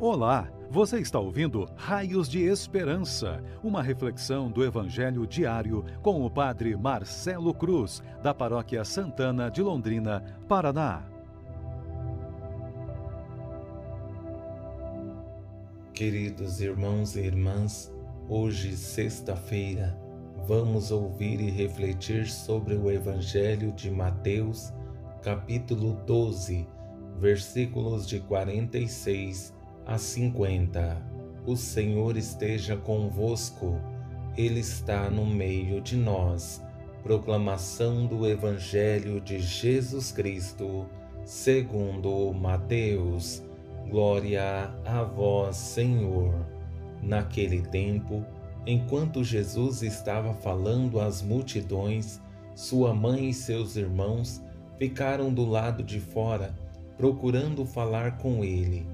Olá, você está ouvindo Raios de Esperança, uma reflexão do Evangelho diário com o Padre Marcelo Cruz, da Paróquia Santana de Londrina, Paraná. Queridos irmãos e irmãs, hoje, sexta-feira, vamos ouvir e refletir sobre o Evangelho de Mateus, capítulo 12, versículos de 46 a 50. O Senhor esteja convosco, Ele está no meio de nós. Proclamação do Evangelho de Jesus Cristo, segundo Mateus. Glória a vós, Senhor. Naquele tempo, enquanto Jesus estava falando às multidões, sua mãe e seus irmãos ficaram do lado de fora, procurando falar com ele.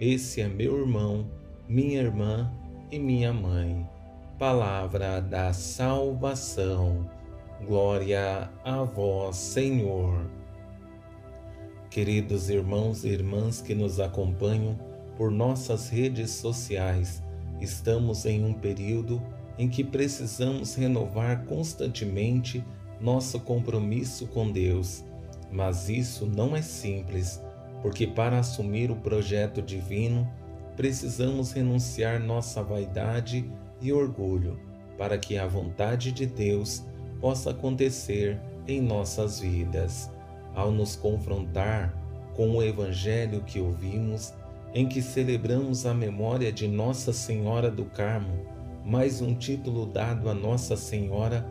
esse é meu irmão, minha irmã e minha mãe. Palavra da salvação. Glória a vós, Senhor. Queridos irmãos e irmãs que nos acompanham por nossas redes sociais, estamos em um período em que precisamos renovar constantemente nosso compromisso com Deus. Mas isso não é simples porque para assumir o projeto divino precisamos renunciar nossa vaidade e orgulho para que a vontade de Deus possa acontecer em nossas vidas. Ao nos confrontar com o Evangelho que ouvimos, em que celebramos a memória de Nossa Senhora do Carmo, mais um título dado a Nossa Senhora,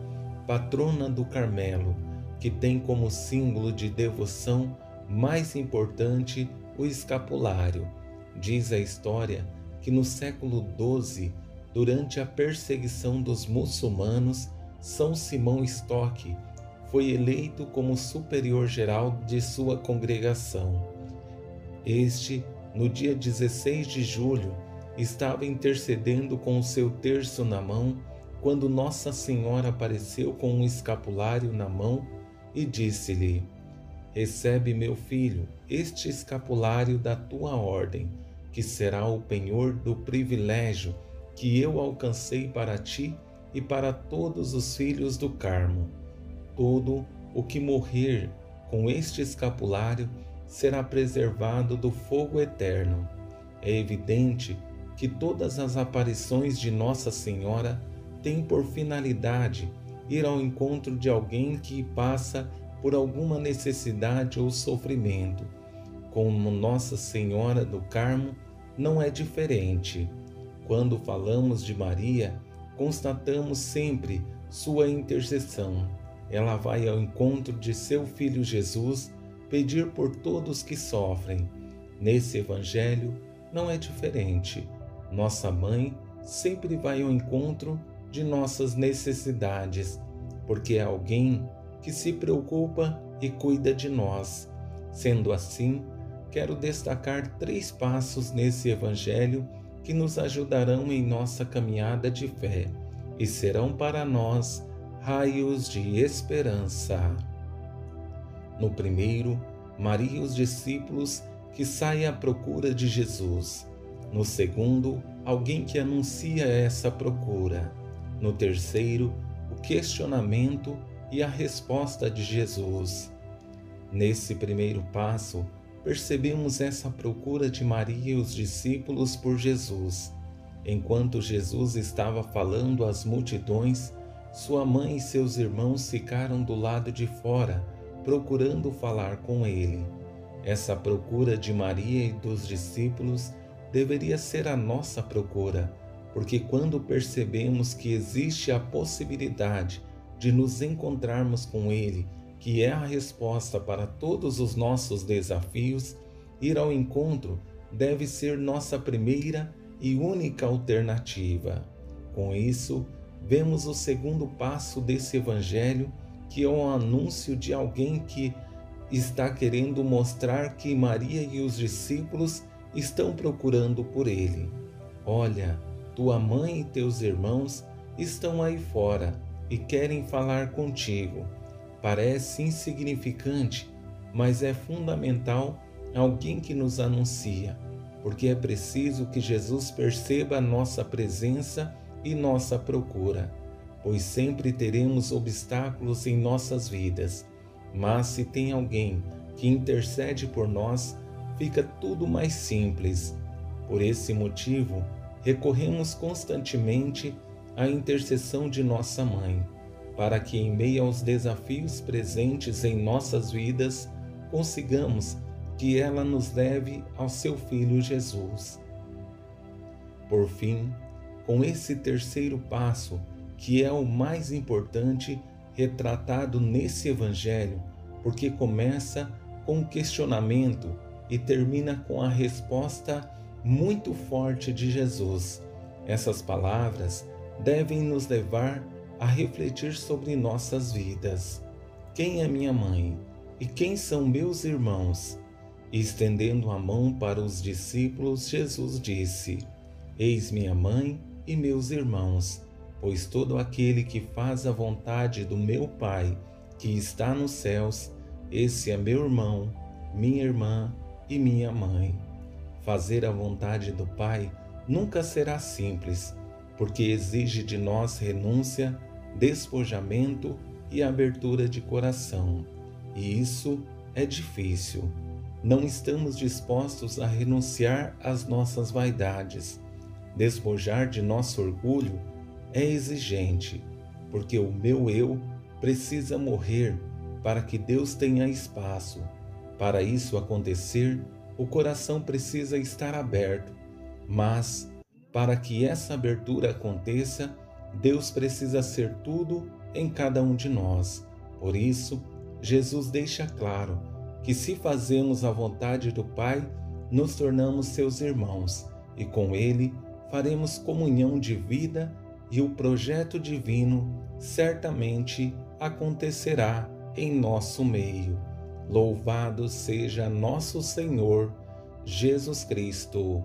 patrona do Carmelo, que tem como símbolo de devoção mais importante, o escapulário. Diz a história que no século XII, durante a perseguição dos muçulmanos, São Simão Stock foi eleito como superior geral de sua congregação. Este, no dia 16 de julho, estava intercedendo com o seu terço na mão quando Nossa Senhora apareceu com um escapulário na mão e disse-lhe: Recebe, meu filho, este escapulário da tua ordem, que será o penhor do privilégio que eu alcancei para ti e para todos os filhos do Carmo. Todo o que morrer com este escapulário será preservado do fogo eterno. É evidente que todas as aparições de Nossa Senhora têm por finalidade ir ao encontro de alguém que passa por alguma necessidade ou sofrimento. Como Nossa Senhora do Carmo, não é diferente. Quando falamos de Maria, constatamos sempre sua intercessão. Ela vai ao encontro de seu filho Jesus pedir por todos que sofrem. Nesse evangelho não é diferente. Nossa mãe sempre vai ao encontro de nossas necessidades, porque é alguém que se preocupa e cuida de nós. Sendo assim, quero destacar três passos nesse Evangelho que nos ajudarão em nossa caminhada de fé e serão para nós raios de esperança. No primeiro, Maria e os discípulos que saem à procura de Jesus. No segundo, alguém que anuncia essa procura. No terceiro, o questionamento e a resposta de Jesus. Nesse primeiro passo, percebemos essa procura de Maria e os discípulos por Jesus. Enquanto Jesus estava falando às multidões, sua mãe e seus irmãos ficaram do lado de fora, procurando falar com ele. Essa procura de Maria e dos discípulos deveria ser a nossa procura, porque quando percebemos que existe a possibilidade de nos encontrarmos com Ele, que é a resposta para todos os nossos desafios, ir ao encontro deve ser nossa primeira e única alternativa. Com isso, vemos o segundo passo desse evangelho, que é o anúncio de alguém que está querendo mostrar que Maria e os discípulos estão procurando por ele. Olha, tua mãe e teus irmãos estão aí fora e querem falar contigo. Parece insignificante, mas é fundamental alguém que nos anuncia, porque é preciso que Jesus perceba nossa presença e nossa procura, pois sempre teremos obstáculos em nossas vidas mas se tem alguém que intercede por nós, fica tudo mais simples. Por esse motivo, recorremos constantemente à intercessão de nossa mãe, para que, em meio aos desafios presentes em nossas vidas, consigamos que ela nos leve ao seu Filho Jesus. Por fim, com esse terceiro passo, que é o mais importante, retratado nesse Evangelho, porque começa com um questionamento e termina com a resposta muito forte de Jesus. Essas palavras devem nos levar a refletir sobre nossas vidas. Quem é minha mãe e quem são meus irmãos? E estendendo a mão para os discípulos, Jesus disse: Eis minha mãe e meus irmãos pois todo aquele que faz a vontade do meu Pai que está nos céus, esse é meu irmão, minha irmã e minha mãe. Fazer a vontade do Pai nunca será simples, porque exige de nós renúncia, despojamento e abertura de coração. E isso é difícil. Não estamos dispostos a renunciar às nossas vaidades, despojar de nosso orgulho é exigente, porque o meu eu precisa morrer para que Deus tenha espaço. Para isso acontecer, o coração precisa estar aberto, mas para que essa abertura aconteça, Deus precisa ser tudo em cada um de nós. Por isso, Jesus deixa claro que se fazemos a vontade do Pai, nos tornamos seus irmãos e com Ele faremos comunhão de vida e o projeto divino certamente acontecerá em nosso meio. Louvado seja nosso Senhor Jesus Cristo,